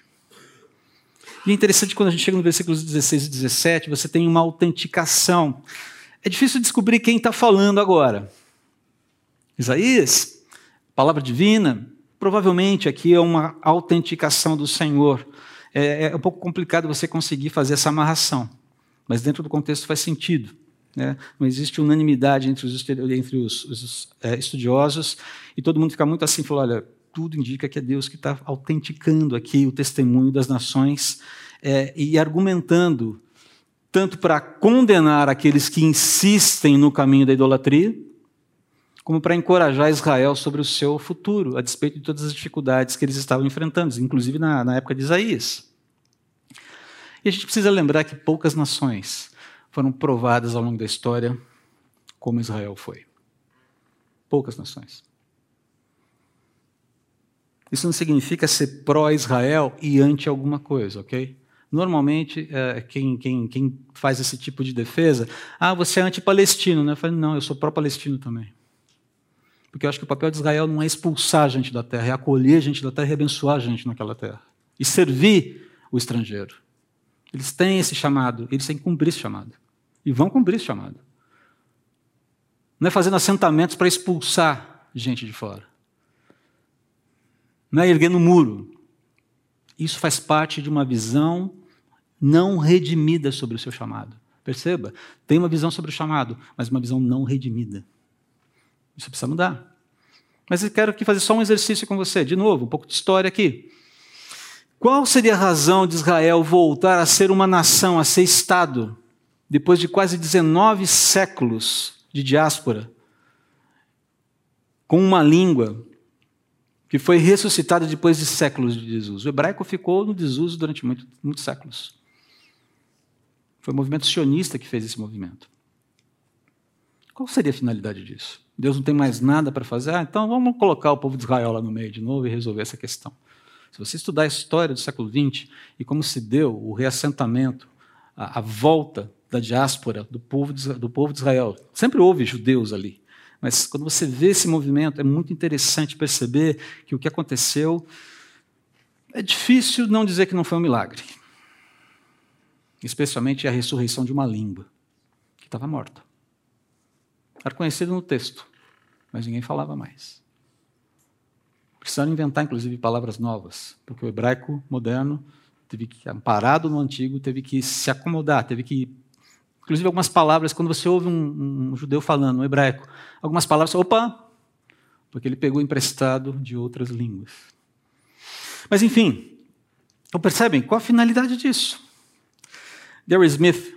E é interessante quando a gente chega no versículos 16 e 17, você tem uma autenticação. É difícil descobrir quem está falando agora. Isaías, palavra divina, Provavelmente aqui é uma autenticação do Senhor. É, é um pouco complicado você conseguir fazer essa amarração, mas dentro do contexto faz sentido. Né? Não existe unanimidade entre os, entre os, os é, estudiosos e todo mundo fica muito assim, falou, olha, tudo indica que é Deus que está autenticando aqui o testemunho das nações é, e argumentando tanto para condenar aqueles que insistem no caminho da idolatria, como para encorajar Israel sobre o seu futuro, a despeito de todas as dificuldades que eles estavam enfrentando, inclusive na, na época de Isaías. E a gente precisa lembrar que poucas nações foram provadas ao longo da história como Israel foi. Poucas nações. Isso não significa ser pró-Israel e anti alguma coisa, ok? Normalmente, é, quem, quem, quem, faz esse tipo de defesa, ah, você é anti-palestino, né? Eu falo, não, eu sou pró-palestino também. Porque eu acho que o papel de Israel não é expulsar a gente da terra, é acolher a gente da terra e abençoar a gente naquela terra. E servir o estrangeiro. Eles têm esse chamado, eles têm que cumprir esse chamado. E vão cumprir esse chamado. Não é fazendo assentamentos para expulsar gente de fora. Não é erguendo muro. Isso faz parte de uma visão não redimida sobre o seu chamado. Perceba? Tem uma visão sobre o chamado, mas uma visão não redimida. Isso precisa mudar. Mas eu quero aqui fazer só um exercício com você. De novo, um pouco de história aqui. Qual seria a razão de Israel voltar a ser uma nação, a ser Estado, depois de quase 19 séculos de diáspora, com uma língua que foi ressuscitada depois de séculos de desuso? O hebraico ficou no desuso durante muito, muitos séculos. Foi o movimento sionista que fez esse movimento. Qual seria a finalidade disso? Deus não tem mais nada para fazer? Ah, então vamos colocar o povo de Israel lá no meio de novo e resolver essa questão. Se você estudar a história do século XX e como se deu o reassentamento, a, a volta da diáspora do povo, de, do povo de Israel, sempre houve judeus ali. Mas quando você vê esse movimento, é muito interessante perceber que o que aconteceu é difícil não dizer que não foi um milagre. Especialmente a ressurreição de uma língua que estava morta. Era conhecido no texto, mas ninguém falava mais. Precisaram inventar, inclusive, palavras novas, porque o hebraico moderno teve que, amparado no antigo, teve que se acomodar, teve que. Inclusive, algumas palavras, quando você ouve um, um judeu falando, um hebraico, algumas palavras, opa! Porque ele pegou emprestado de outras línguas. Mas, enfim, então percebem qual a finalidade disso? Gary Smith,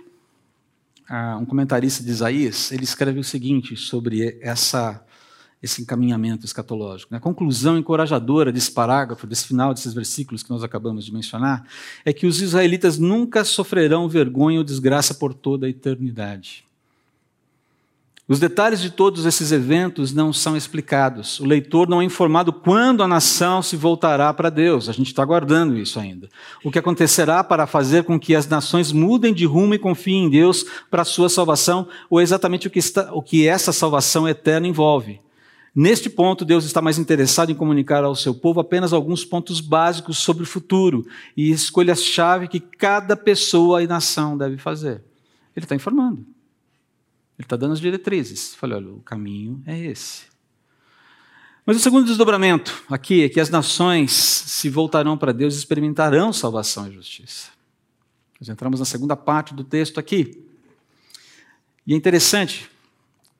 um comentarista de Isaías, ele escreve o seguinte sobre essa, esse encaminhamento escatológico. A conclusão encorajadora desse parágrafo, desse final desses versículos que nós acabamos de mencionar, é que os israelitas nunca sofrerão vergonha ou desgraça por toda a eternidade. Os detalhes de todos esses eventos não são explicados. O leitor não é informado quando a nação se voltará para Deus. A gente está aguardando isso ainda. O que acontecerá para fazer com que as nações mudem de rumo e confiem em Deus para a sua salvação, ou exatamente o que, está, o que essa salvação eterna envolve. Neste ponto, Deus está mais interessado em comunicar ao seu povo apenas alguns pontos básicos sobre o futuro e escolhas-chave que cada pessoa e nação deve fazer. Ele está informando. Ele está dando as diretrizes. Falei, olha, o caminho é esse. Mas o segundo desdobramento aqui é que as nações se voltarão para Deus e experimentarão salvação e justiça. Nós entramos na segunda parte do texto aqui. E é interessante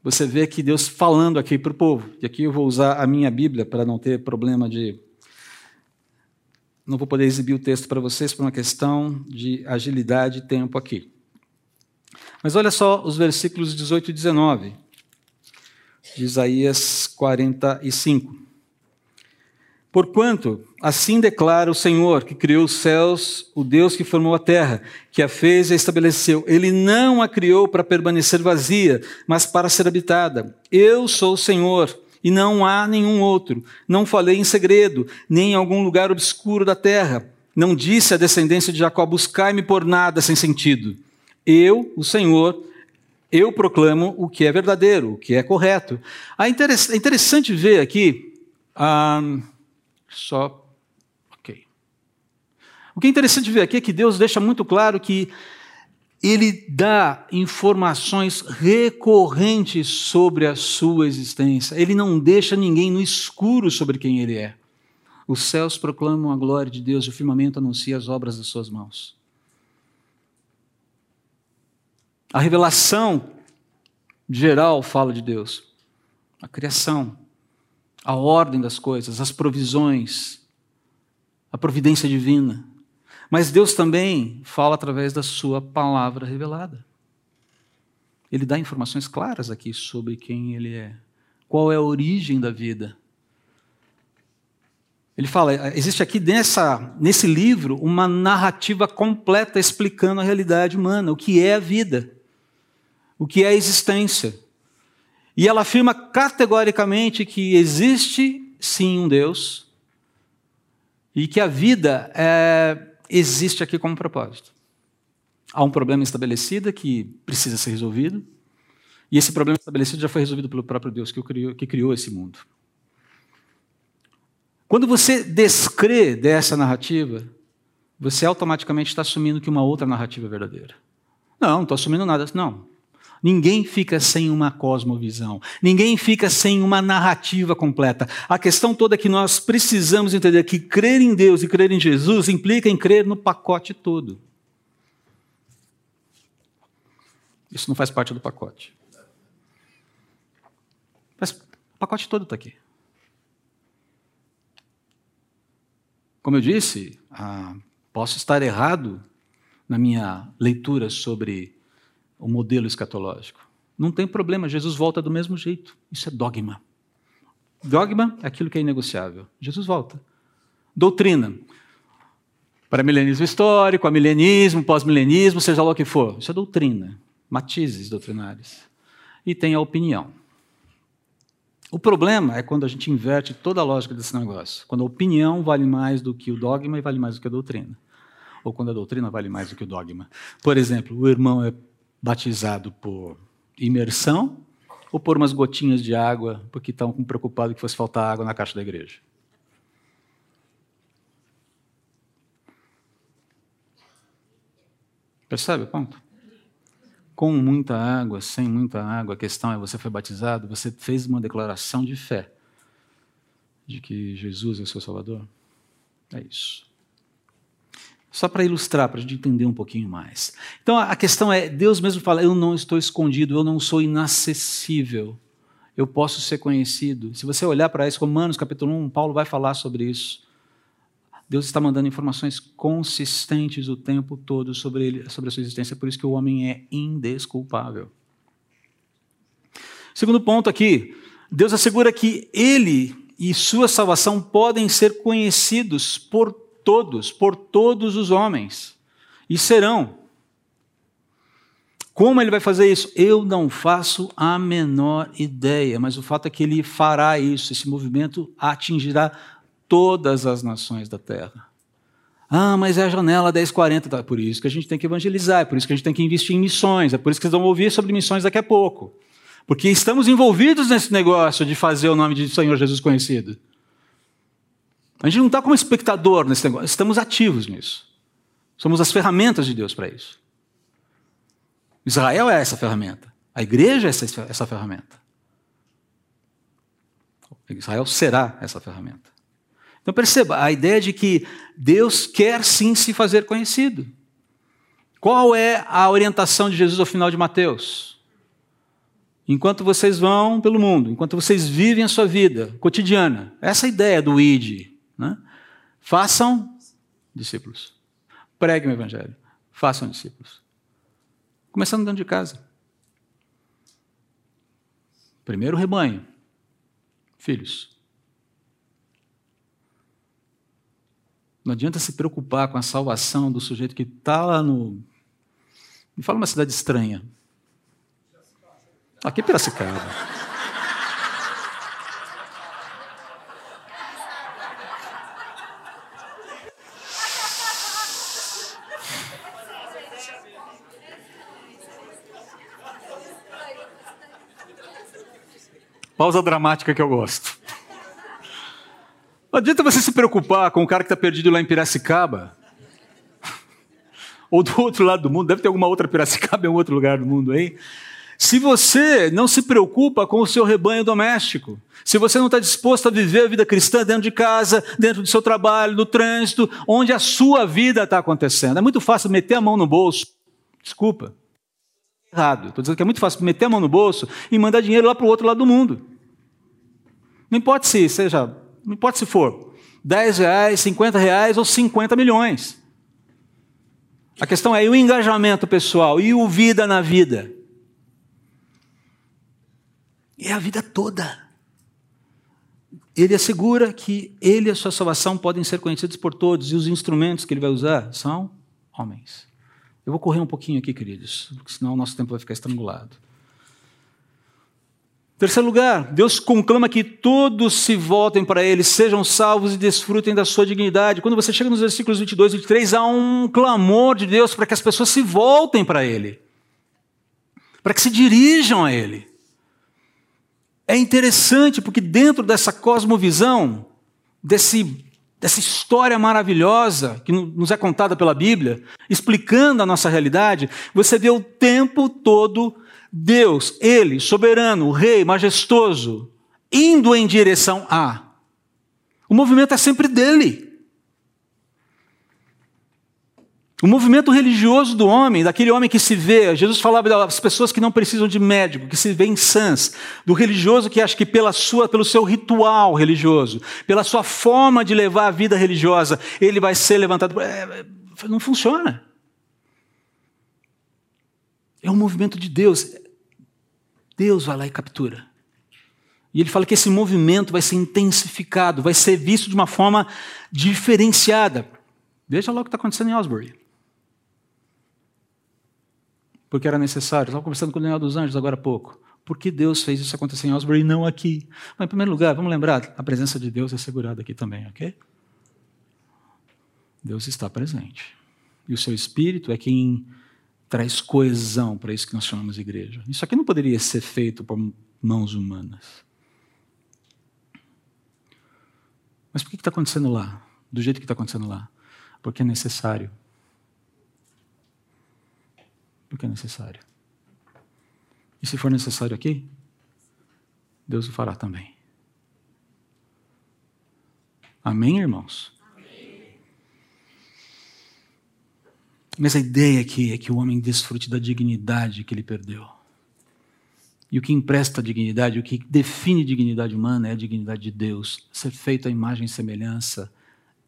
você ver que Deus falando aqui para o povo. E aqui eu vou usar a minha Bíblia para não ter problema de não vou poder exibir o texto para vocês por uma questão de agilidade e tempo aqui. Mas olha só os versículos 18 e 19 de Isaías 45. Porquanto, assim declara o Senhor, que criou os céus, o Deus que formou a terra, que a fez e a estabeleceu. Ele não a criou para permanecer vazia, mas para ser habitada. Eu sou o Senhor, e não há nenhum outro. Não falei em segredo, nem em algum lugar obscuro da terra. Não disse à descendência de Jacó: buscai-me por nada sem sentido. Eu, o Senhor, eu proclamo o que é verdadeiro, o que é correto. Ah, é interessante ver aqui. Ah, só. O que é interessante ver aqui é que Deus deixa muito claro que ele dá informações recorrentes sobre a sua existência. Ele não deixa ninguém no escuro sobre quem ele é. Os céus proclamam a glória de Deus e o firmamento anuncia as obras das suas mãos. A revelação geral fala de Deus. A criação, a ordem das coisas, as provisões, a providência divina. Mas Deus também fala através da sua palavra revelada. Ele dá informações claras aqui sobre quem ele é, qual é a origem da vida. Ele fala, existe aqui nessa, nesse livro uma narrativa completa explicando a realidade humana, o que é a vida, o que é a existência. E ela afirma categoricamente que existe sim um Deus e que a vida é, existe aqui como propósito. Há um problema estabelecido que precisa ser resolvido, e esse problema estabelecido já foi resolvido pelo próprio Deus que criou, que criou esse mundo. Quando você descrê dessa narrativa, você automaticamente está assumindo que uma outra narrativa é verdadeira. Não, não estou assumindo nada. Não. Ninguém fica sem uma cosmovisão. Ninguém fica sem uma narrativa completa. A questão toda é que nós precisamos entender que crer em Deus e crer em Jesus implica em crer no pacote todo. Isso não faz parte do pacote. Mas o pacote todo está aqui. Como eu disse, ah, posso estar errado na minha leitura sobre o modelo escatológico. Não tem problema, Jesus volta do mesmo jeito. Isso é dogma. Dogma é aquilo que é inegociável. Jesus volta. Doutrina. Para milenismo histórico, milenismo, pós-milenismo, seja lá o que for. Isso é doutrina. Matizes doutrinários. E tem a opinião. O problema é quando a gente inverte toda a lógica desse negócio. Quando a opinião vale mais do que o dogma e vale mais do que a doutrina. Ou quando a doutrina vale mais do que o dogma. Por exemplo, o irmão é batizado por imersão ou por umas gotinhas de água, porque estão preocupados que fosse faltar água na caixa da igreja? Percebe o ponto? Com muita água, sem muita água, a questão é: você foi batizado, você fez uma declaração de fé de que Jesus é seu Salvador? É isso. Só para ilustrar, para a gente entender um pouquinho mais. Então a questão é: Deus mesmo fala, eu não estou escondido, eu não sou inacessível, eu posso ser conhecido. Se você olhar para isso, Romanos capítulo 1, Paulo vai falar sobre isso. Deus está mandando informações consistentes o tempo todo sobre, ele, sobre a sua existência, por isso que o homem é indesculpável. Segundo ponto aqui, Deus assegura que ele e sua salvação podem ser conhecidos por todos, por todos os homens, e serão. Como ele vai fazer isso? Eu não faço a menor ideia, mas o fato é que ele fará isso, esse movimento atingirá todas as nações da terra. Ah, mas é a janela 1040, tá? por isso que a gente tem que evangelizar, é por isso que a gente tem que investir em missões, é por isso que vocês vão ouvir sobre missões daqui a pouco. Porque estamos envolvidos nesse negócio de fazer o nome de Senhor Jesus conhecido. A gente não está como espectador nesse negócio, estamos ativos nisso. Somos as ferramentas de Deus para isso. Israel é essa ferramenta. A igreja é essa, essa ferramenta. Israel será essa ferramenta. Então perceba, a ideia de que Deus quer sim se fazer conhecido. Qual é a orientação de Jesus ao final de Mateus? Enquanto vocês vão pelo mundo, enquanto vocês vivem a sua vida cotidiana, essa é ideia do ID, né? Façam discípulos. Preguem o evangelho. Façam discípulos. Começando dentro de casa. Primeiro rebanho. Filhos. Não adianta se preocupar com a salvação do sujeito que está lá no. Me fala uma cidade estranha. Aqui é Piracicaba. Pausa dramática que eu gosto. Não adianta você se preocupar com o cara que está perdido lá em Piracicaba. Ou do outro lado do mundo, deve ter alguma outra Piracicaba em outro lugar do mundo aí. Se você não se preocupa com o seu rebanho doméstico, se você não está disposto a viver a vida cristã dentro de casa, dentro do seu trabalho, no trânsito, onde a sua vida está acontecendo, é muito fácil meter a mão no bolso. Desculpa. Errado. Estou dizendo que é muito fácil meter a mão no bolso e mandar dinheiro lá para o outro lado do mundo. Não importa se seja, não importa se for 10 reais, 50 reais ou 50 milhões. A questão é o engajamento pessoal e o vida na vida. É a vida toda. Ele assegura que ele e a sua salvação podem ser conhecidos por todos e os instrumentos que ele vai usar são homens. Eu vou correr um pouquinho aqui, queridos, porque senão o nosso tempo vai ficar estrangulado. Terceiro lugar, Deus conclama que todos se voltem para Ele, sejam salvos e desfrutem da sua dignidade. Quando você chega nos versículos 22 e 23, há um clamor de Deus para que as pessoas se voltem para Ele, para que se dirijam a Ele. É interessante porque dentro dessa cosmovisão, desse, dessa história maravilhosa que nos é contada pela Bíblia, explicando a nossa realidade, você vê o tempo todo Deus, Ele, soberano, Rei, majestoso, indo em direção a. O movimento é sempre dele. O movimento religioso do homem, daquele homem que se vê, Jesus falava das pessoas que não precisam de médico, que se vêem sãs, do religioso que acha que pela sua, pelo seu ritual religioso, pela sua forma de levar a vida religiosa, ele vai ser levantado. É, não funciona. É um movimento de Deus. Deus vai lá e captura. E ele fala que esse movimento vai ser intensificado, vai ser visto de uma forma diferenciada. Veja lá o que está acontecendo em Osbury. Porque era necessário. Estava conversando com o Daniel dos Anjos agora há pouco. Por que Deus fez isso acontecer em Osbury e não aqui? Mas, em primeiro lugar, vamos lembrar, a presença de Deus é segurada aqui também, ok? Deus está presente. E o seu Espírito é quem traz coesão para isso que nós chamamos de igreja. Isso aqui não poderia ser feito por mãos humanas. Mas por que está acontecendo lá? Do jeito que está acontecendo lá? Porque é necessário. Porque é necessário. E se for necessário aqui, Deus o fará também. Amém, irmãos? Mas a ideia aqui é que o homem desfrute da dignidade que ele perdeu. E o que empresta dignidade, o que define dignidade humana é a dignidade de Deus. Ser feito à imagem e semelhança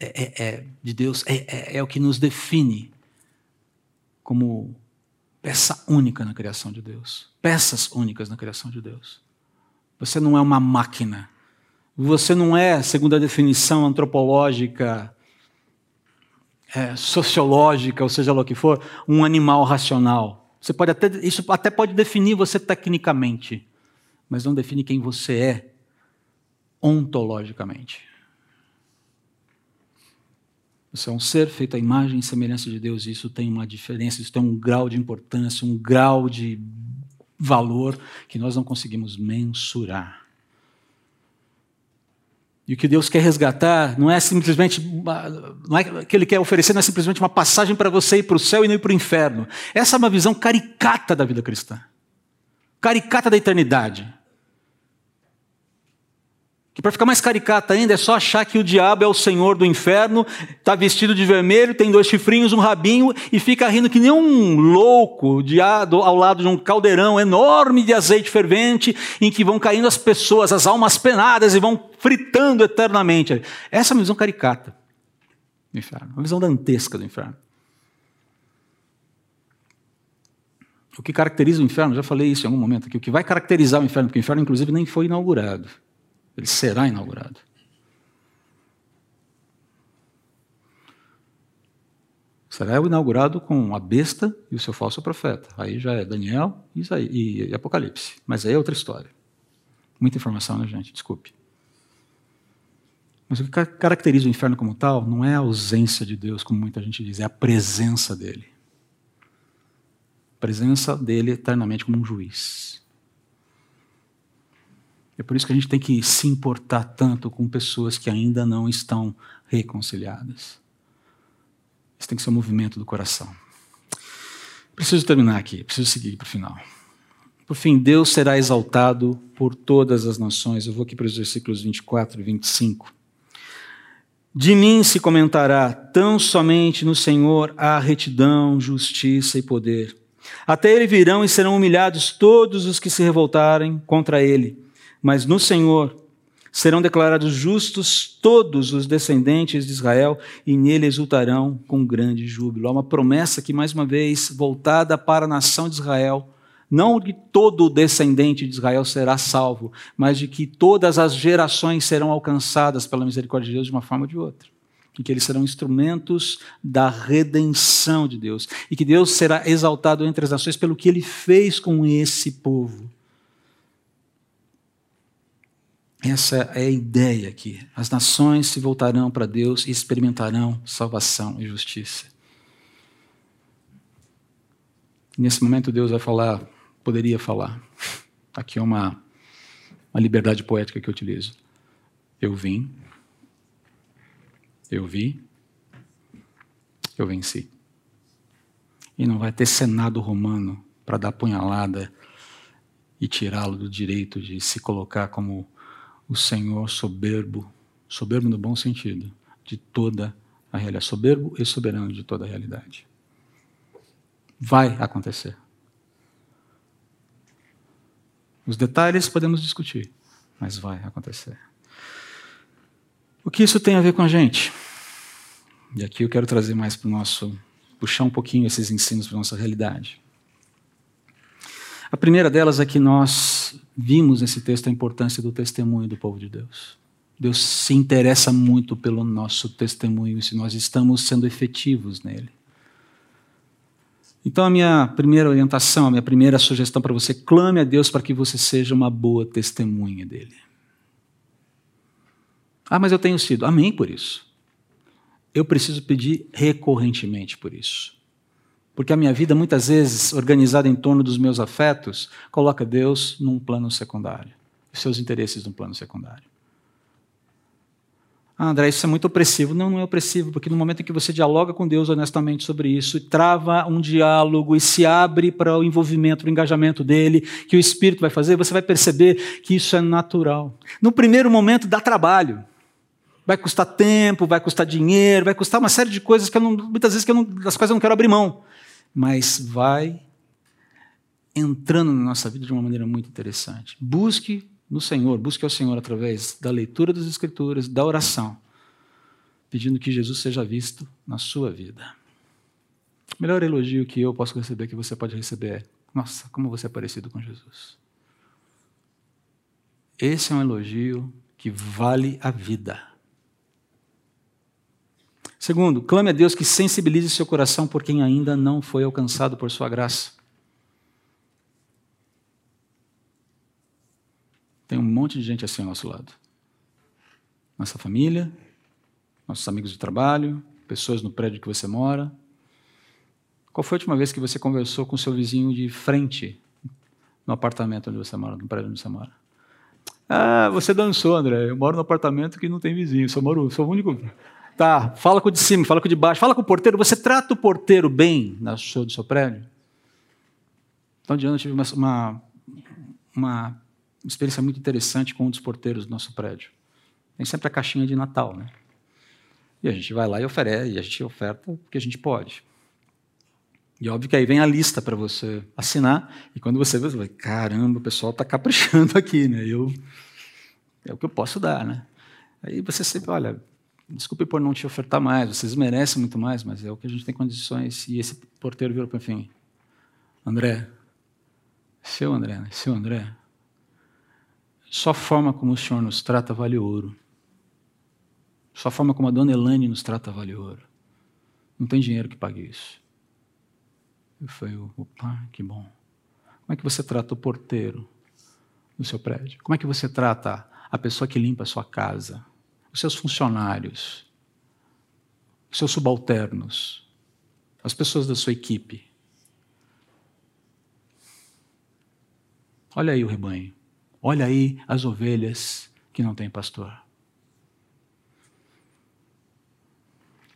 é, é, é de Deus é, é, é o que nos define como peça única na criação de Deus. Peças únicas na criação de Deus. Você não é uma máquina. Você não é, segundo a definição antropológica é, sociológica, ou seja lá o que for, um animal racional. Você pode até, isso até pode definir você tecnicamente, mas não define quem você é ontologicamente. Você é um ser feito à imagem e semelhança de Deus, e isso tem uma diferença, isso tem um grau de importância, um grau de valor que nós não conseguimos mensurar. E o que Deus quer resgatar não é simplesmente, não é que Ele quer oferecer, não é simplesmente uma passagem para você ir para o céu e não ir para o inferno. Essa é uma visão caricata da vida cristã, caricata da eternidade. Que para ficar mais caricata ainda é só achar que o diabo é o senhor do inferno, está vestido de vermelho, tem dois chifrinhos, um rabinho e fica rindo que nem um louco de, ao lado de um caldeirão enorme de azeite fervente em que vão caindo as pessoas, as almas penadas e vão fritando eternamente. Essa é a visão caricata. do inferno, uma visão dantesca do inferno. O que caracteriza o inferno, já falei isso em algum momento aqui, o que vai caracterizar o inferno, porque o inferno, inclusive, nem foi inaugurado. Ele será inaugurado. Será inaugurado com a besta e o seu falso profeta. Aí já é Daniel e Apocalipse. Mas aí é outra história. Muita informação, né, gente? Desculpe. Mas o que caracteriza o inferno como tal não é a ausência de Deus, como muita gente diz, é a presença dele. A presença dele eternamente como um juiz. É por isso que a gente tem que se importar tanto com pessoas que ainda não estão reconciliadas. Isso tem que ser um movimento do coração. Preciso terminar aqui, preciso seguir para o final. Por fim, Deus será exaltado por todas as nações. Eu vou aqui para os versículos 24 e 25. De mim se comentará tão somente no Senhor há retidão, justiça e poder. Até ele virão e serão humilhados todos os que se revoltarem contra ele. Mas no Senhor serão declarados justos todos os descendentes de Israel e nele exultarão com grande júbilo. Há uma promessa que, mais uma vez, voltada para a nação de Israel, não de todo descendente de Israel será salvo, mas de que todas as gerações serão alcançadas pela misericórdia de Deus de uma forma ou de outra. E que eles serão instrumentos da redenção de Deus. E que Deus será exaltado entre as nações pelo que ele fez com esse povo. Essa é a ideia aqui. As nações se voltarão para Deus e experimentarão salvação e justiça. Nesse momento, Deus vai falar poderia falar. Aqui é uma, uma liberdade poética que eu utilizo. Eu vim, eu vi, eu venci. E não vai ter Senado romano para dar punhalada e tirá-lo do direito de se colocar como o Senhor soberbo, soberbo no bom sentido, de toda a realidade, soberbo e soberano de toda a realidade. Vai acontecer. Os detalhes podemos discutir, mas vai acontecer. O que isso tem a ver com a gente? E aqui eu quero trazer mais para o nosso. puxar um pouquinho esses ensinos para a nossa realidade. A primeira delas é que nós vimos nesse texto a importância do testemunho do povo de Deus. Deus se interessa muito pelo nosso testemunho, se nós estamos sendo efetivos nele. Então, a minha primeira orientação, a minha primeira sugestão para você, clame a Deus para que você seja uma boa testemunha dele. Ah, mas eu tenho sido. Amém por isso. Eu preciso pedir recorrentemente por isso. Porque a minha vida, muitas vezes, organizada em torno dos meus afetos, coloca Deus num plano secundário, os seus interesses num plano secundário. Ah, André, isso é muito opressivo. Não, não é opressivo, porque no momento em que você dialoga com Deus honestamente sobre isso, trava um diálogo e se abre para o envolvimento, para o engajamento dele, que o Espírito vai fazer, você vai perceber que isso é natural. No primeiro momento, dá trabalho. Vai custar tempo, vai custar dinheiro, vai custar uma série de coisas que eu não, muitas vezes que eu não, das quais eu não quero abrir mão. Mas vai entrando na nossa vida de uma maneira muito interessante. Busque no Senhor, busque ao Senhor através da leitura das Escrituras, da oração, pedindo que Jesus seja visto na sua vida. O melhor elogio que eu posso receber, que você pode receber é: Nossa, como você é parecido com Jesus. Esse é um elogio que vale a vida. Segundo, clame a Deus que sensibilize seu coração por quem ainda não foi alcançado por sua graça. Tem um monte de gente assim ao nosso lado. Nossa família, nossos amigos de trabalho, pessoas no prédio que você mora. Qual foi a última vez que você conversou com seu vizinho de frente no apartamento onde você mora, no prédio onde você mora? Ah, você dançou, André. Eu moro no apartamento que não tem vizinho, só moro, sou o único. Tá, fala com o de cima, fala com o de baixo, fala com o porteiro. Você trata o porteiro bem na show do seu prédio? Então, de ano eu tive uma, uma, uma experiência muito interessante com um dos porteiros do nosso prédio. Tem sempre a caixinha de Natal, né? E a gente vai lá e oferece, e a gente oferta o que a gente pode. E óbvio que aí vem a lista para você assinar, e quando você vê, você vai, caramba, o pessoal está caprichando aqui, né? Eu, é o que eu posso dar, né? Aí você sempre, olha, desculpe por não te ofertar mais, vocês merecem muito mais, mas é o que a gente tem condições. E esse porteiro virou para mim, André, seu André, né? seu André, só a forma como o Senhor nos trata vale ouro. Só a forma como a dona Elane nos trata vale ouro. Não tem dinheiro que pague isso. Eu falei, opa, que bom. Como é que você trata o porteiro no seu prédio? Como é que você trata a pessoa que limpa a sua casa? Os seus funcionários? Os seus subalternos? As pessoas da sua equipe? Olha aí o rebanho. Olha aí as ovelhas que não têm pastor.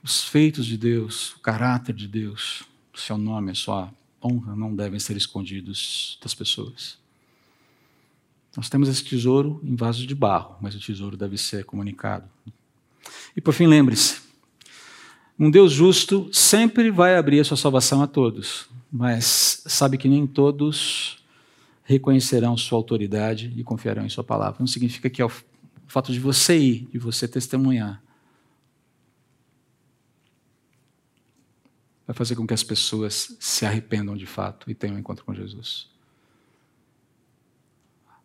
Os feitos de Deus, o caráter de Deus, o seu nome, a sua honra não devem ser escondidos das pessoas. Nós temos esse tesouro em vasos de barro, mas o tesouro deve ser comunicado. E por fim, lembre-se: um Deus justo sempre vai abrir a sua salvação a todos, mas sabe que nem todos reconhecerão sua autoridade e confiarão em sua palavra. Não significa que é o fato de você ir, de você testemunhar, vai fazer com que as pessoas se arrependam de fato e tenham um encontro com Jesus.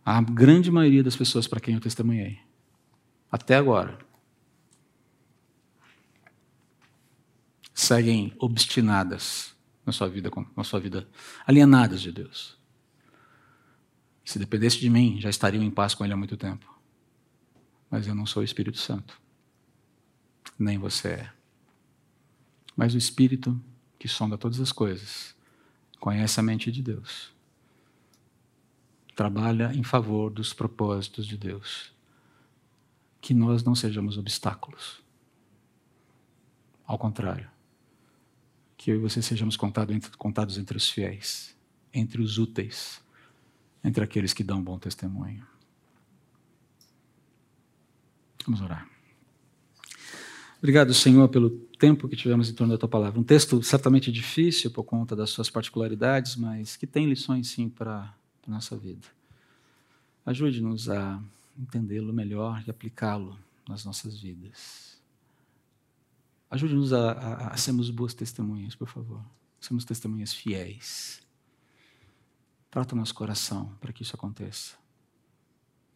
A grande maioria das pessoas para quem eu testemunhei, até agora, seguem obstinadas na sua vida, na sua vida, alienadas de Deus. Se dependesse de mim, já estariam em paz com Ele há muito tempo. Mas eu não sou o Espírito Santo. Nem você é. Mas o Espírito que sonda todas as coisas, conhece a mente de Deus, trabalha em favor dos propósitos de Deus. Que nós não sejamos obstáculos. Ao contrário, que eu e você sejamos contados entre, contados entre os fiéis, entre os úteis, entre aqueles que dão bom testemunho. Vamos orar. Obrigado, Senhor, pelo tempo que tivemos em torno da tua palavra. Um texto certamente difícil por conta das suas particularidades, mas que tem lições sim para a nossa vida. Ajude-nos a entendê-lo melhor e aplicá-lo nas nossas vidas. Ajude-nos a, a, a sermos boas testemunhas, por favor. Sermos testemunhas fiéis. Trata nosso coração para que isso aconteça.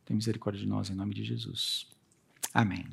Tem misericórdia de nós, em nome de Jesus. Amém.